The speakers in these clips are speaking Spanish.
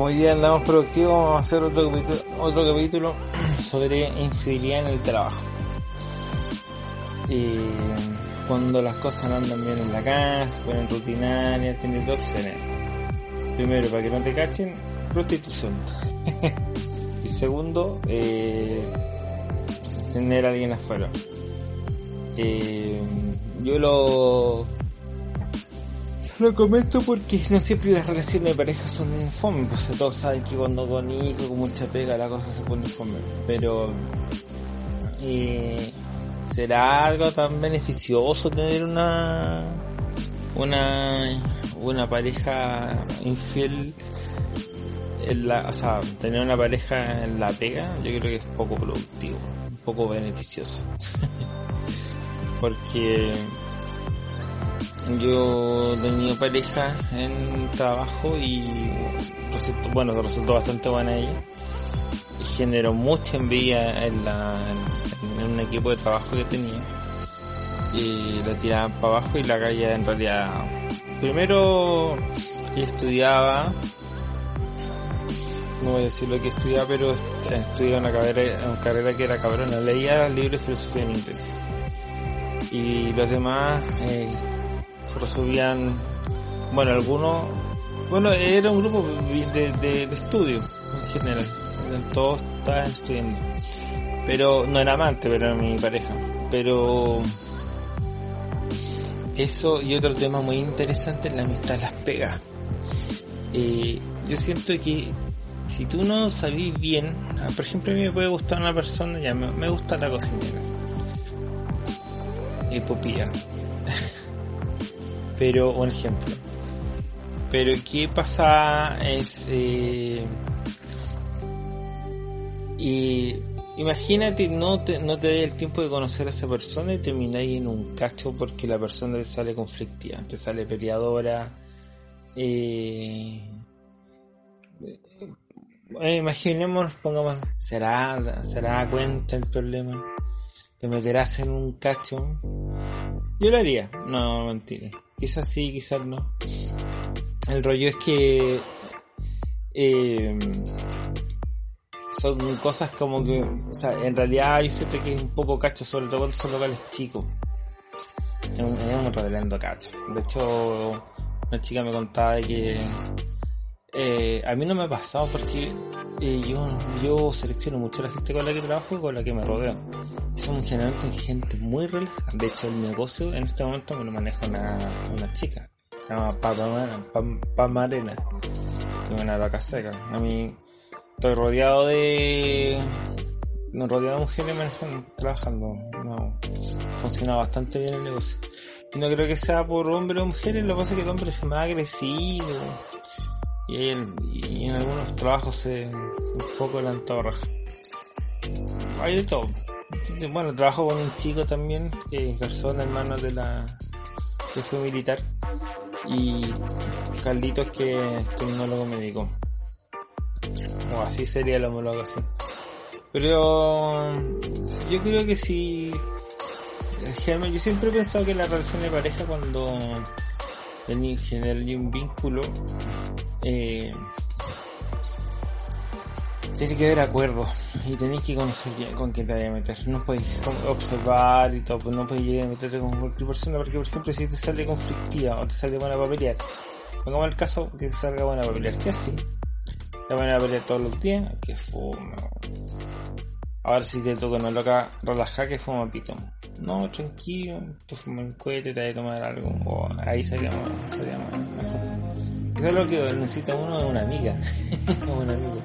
Como hoy día andamos productivos, vamos a hacer otro capítulo, otro capítulo sobre infidelidad en el trabajo. Y cuando las cosas no andan bien en la casa, ponen rutinarias, tiene dos opciones. Primero, para que no te cachen, prostitución. y segundo, eh, tener a alguien afuera. Eh, yo lo lo comento porque no siempre las relaciones de pareja son fome, pues todos saben que cuando con hijos, con mucha pega, la cosa se pone fome. Pero eh, será algo tan beneficioso tener una una una pareja infiel en la, o sea, tener una pareja en la pega, yo creo que es poco productivo, un poco beneficioso. porque yo tenido pareja en trabajo y resultó, bueno, resultó bastante buena ella. Y generó mucha envidia en, la, en, un equipo de trabajo que tenía. Y la tiraban para abajo y la calle en realidad... Primero estudiaba, no voy a decir lo que estudiaba, pero estudiaba una carrera, una carrera que era cabrona. Leía libros de filosofía en inglés. Y los demás... Eh, resolvían, bueno, algunos, bueno, era un grupo de, de, estudio en general, todos estaban estudiando, pero no era amante, pero era mi pareja, pero eso y otro tema muy interesante es la amistad las pegas. Eh, yo siento que si tú no sabís bien, por ejemplo a mí me puede gustar una persona, ya me, me gusta la cocinera, y popía pero un ejemplo. Pero qué pasa es eh, y imagínate no te no te dé el tiempo de conocer a esa persona y termináis en un cacho porque la persona te sale conflictiva, te sale peleadora. Eh, eh, imaginemos, pongamos, será, será cuenta el problema, te meterás en un cacho. Yo lo haría, no mentira. Quizás sí, quizás no. El rollo es que eh, son cosas como que, o sea, en realidad yo siento que es un poco cacho, sobre todo cuando son locales chicos. Es un, reverendo cacho. De hecho, una chica me contaba de que eh, a mí no me ha pasado porque eh, yo, yo selecciono mucho la gente con la que trabajo y con la que me rodeo. Somos generalmente gente muy relajada. De hecho, el negocio en este momento me lo maneja una, una chica. Se llama Pamarena. Tiene una vaca seca. A mí estoy rodeado de... No, rodeado de mujeres manejando, trabajando. No, funciona bastante bien el negocio. Y no creo que sea por hombres o mujeres, lo que pasa es que el hombre es más agresivo y en, y en algunos trabajos se, un poco la antorra. Hay de todo. Bueno, trabajo con un chico también, que es persona hermano de la que fue militar, y Carlitos que es tecnólogo médico. o así sería la homologación. Pero yo creo que si yo siempre he pensado que la relación de pareja cuando genera un vínculo eh, tiene que haber acuerdos y tenéis que conocer con quién te vaya a meter. No podéis observar y todo, pues no podéis llegar a meterte con cualquier persona porque, por ejemplo, si te sale conflictiva o te sale buena para pelear, pongamos el caso que salga buena para pelear, ¿qué así? Te van a pelear todos los días, que fuma. Ahora si te toca una loca relajar que fuma pito. No, tranquilo, te fuma un cohete, te vas a tomar algo. ahí sería, sería mejor. Eso es lo que necesita uno de una amiga. un amigo.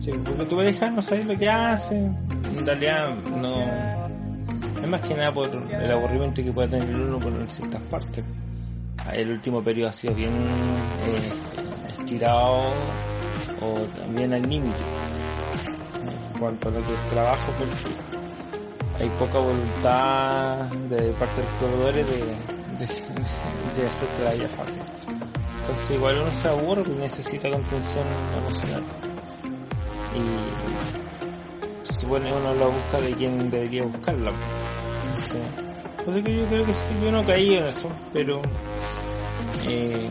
Sí, porque tu pareja no sabe lo que hace. En realidad no. Es más que nada por el aburrimiento que puede tener uno por ciertas partes. El último periodo ha sido bien eh, estirado o también al límite en cuanto a lo que es trabajo porque hay poca voluntad de parte de los proveedores de, de, de hacerte la vida fácil. Entonces igual uno se aburre y necesita contención emocional y se supone uno la busca de quien debería buscarla. Entonces, que yo creo que sí, yo no caí en eso, pero eh,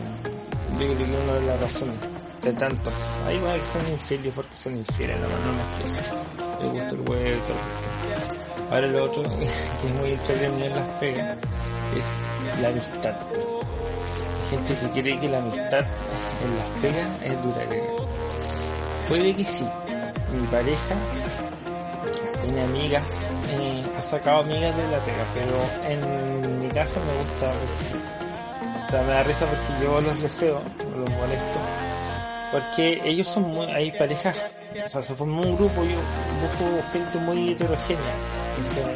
yo creo que una de las razones de tantas, hay más que son infieles porque son infieles, no, no más que eso. Me gusta el huevo y todo Ahora lo otro, que es muy entretenido en las pegas, es la amistad. Hay gente que cree que la amistad en las pegas es duradera. Puede que sí, mi pareja tiene amigas, eh, ha sacado amigas de la pega, pero en mi caso me gusta, o sea, me da risa porque yo los deseo, los molesto, porque ellos son muy, hay parejas, o sea, se forma un grupo, yo busco gente muy heterogénea, entonces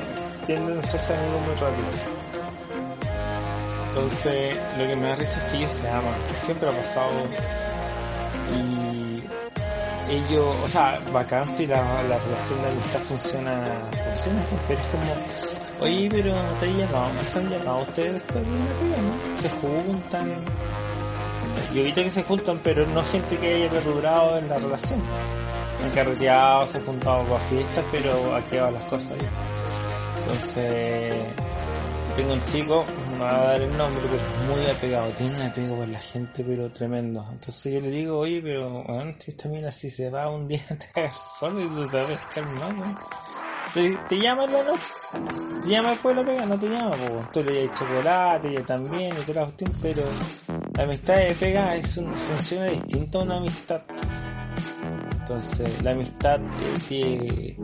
tienden a hacerse amigos muy rápido. Entonces, lo que me da risa es que ellos se aman, siempre ha pasado ellos, o sea, bacán si la, la relación de amistad funciona, funciona, pero es como, oye, pero te he llamado, se han llamado ustedes después de una vida, ¿no? Se juntan, y ahorita que se juntan, pero no gente que haya perdurado en la relación. Han carreteado, se han juntado para fiestas, pero ha quedado las cosas ahí. Entonces, tengo un chico, no va a dar el nombre, pero es muy apegado, tiene un apego por la gente, pero tremendo. Entonces yo le digo, oye, pero bueno, si esta mina si se va un día te hagas solo y tú te vas a ¿no? Te, te, llama en la noche, te llama de la pega, no te llama, pues tú le das chocolate, ella también y toda la cuestión, pero la amistad de pega es un, funciona distinto a una amistad. Entonces, la amistad tiene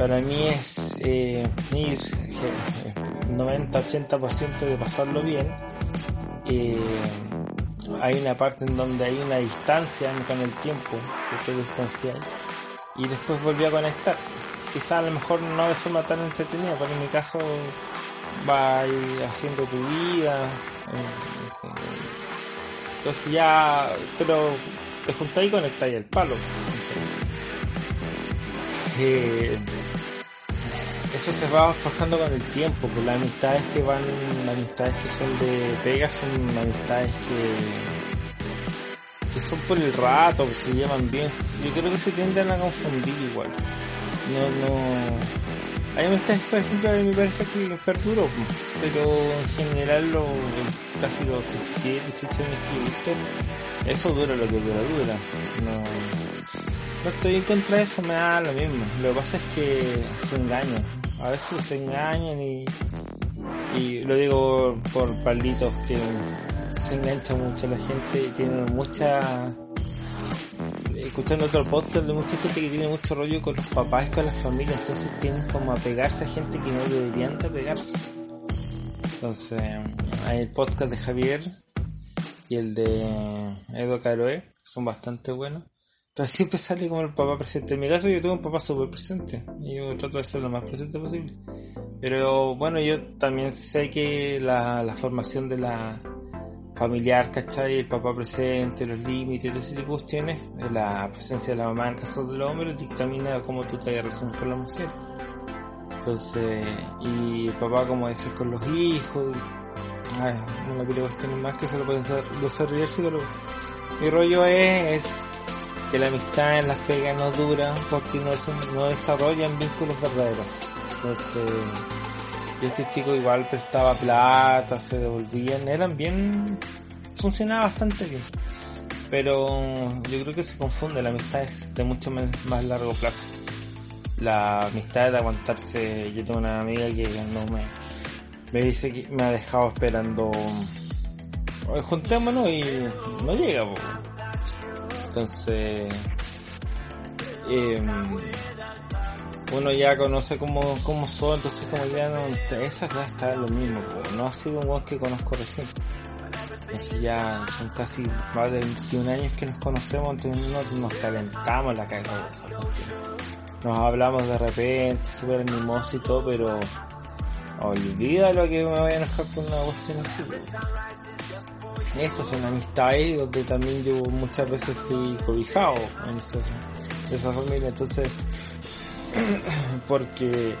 para mí es eh, ir 90-80% de pasarlo bien. Eh, hay una parte en donde hay una distancia con el tiempo, que te distancias y después volví a conectar. Quizás a lo mejor no de forma tan entretenida, pero en mi caso va haciendo tu vida. Eh, entonces ya, pero te juntáis y conectáis el palo. Eso se va forjando con el tiempo, pues las amistades que van, las amistades que son de pega son amistades que, que son por el rato, que se llevan bien. Yo creo que se tienden a confundir igual. No, no. Hay amistades, por ejemplo, de mi pareja que perduró, pues, pero en general lo, casi los 17, 18 años que he visto, eso dura lo que dura, dura. No, no estoy en contra de eso, me da lo mismo. Lo que pasa es que se engañan. A veces se engañan y, y lo digo por palitos que se engancha mucho la gente y tiene mucha escuchando otro podcast de mucha gente que tiene mucho rollo con los papás con las familias, entonces tienen como a pegarse a gente que no deberían de pegarse. Entonces, hay el podcast de Javier y el de Edo Caroe, son bastante buenos. Pero siempre sale como el papá presente. En mi caso yo tuve un papá súper presente. Yo trato de ser lo más presente posible. Pero bueno, yo también sé que la, la formación de la familiar, ¿cachai? El papá presente, los límites, todo ese tipo de cuestiones, la presencia de la mamá en caso del hombre dictamina cómo tú te relacionas con la mujer. Entonces, y el papá, como dices, con los hijos. Ay, una pila de cuestiones más que se lo pueden desarrollarse, pero mi rollo es, es que la amistad en las pegas no dura porque no, no desarrollan vínculos verdaderos. Entonces, y este chico igual prestaba plata, se devolvían, eran bien, funcionaba bastante bien. Pero yo creo que se confunde, la amistad es de mucho más largo plazo. La amistad de aguantarse, yo tengo una amiga que no me, me dice que me ha dejado esperando, juntémonos y no llega. Entonces, eh, uno ya conoce cómo, cómo son, entonces como ya no interesa que está lo mismo, no ha sido un weón que conozco recién. Entonces ya son casi más de 21 años que nos conocemos, entonces nos calentamos la cabeza. Nos hablamos de repente, súper animoso y todo, pero olvida lo que me vaya a enojar con una cuestión así. Esas son amistades donde también yo muchas veces fui cobijado en esa familia, entonces porque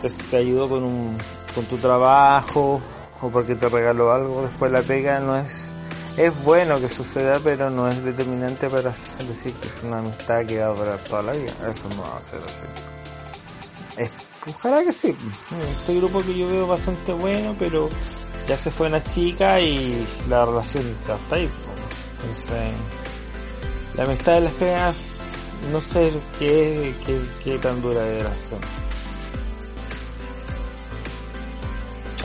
te, te ayudó con, un, con tu trabajo o porque te regaló algo, después la pega no es, es bueno que suceda, pero no es determinante para decir que es una amistad que va a durar toda la vida. Eso no va a ser así. Es, ojalá que sí. Este grupo que yo veo bastante bueno, pero ya se fue una chica y la relación está ahí. Entonces, la amistad de las pegas no sé qué, qué, qué tan dura de ser.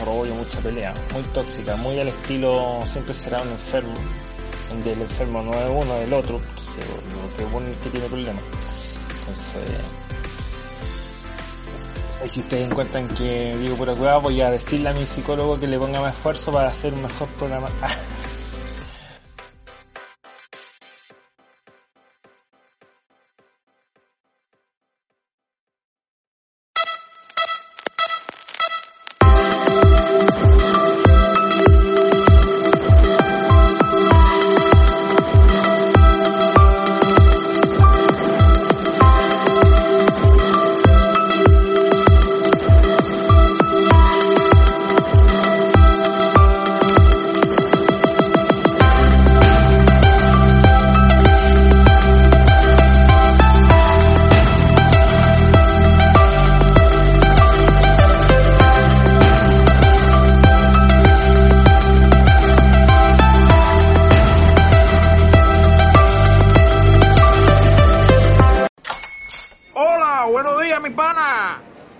Mucho mucha pelea, muy tóxica, muy al estilo siempre será un enfermo, donde el enfermo no es uno, es el otro, lo que es bueno que tiene problemas. Entonces, y si ustedes encuentran que digo pura cueva, voy a decirle a mi psicólogo que le ponga más esfuerzo para hacer un mejor programa.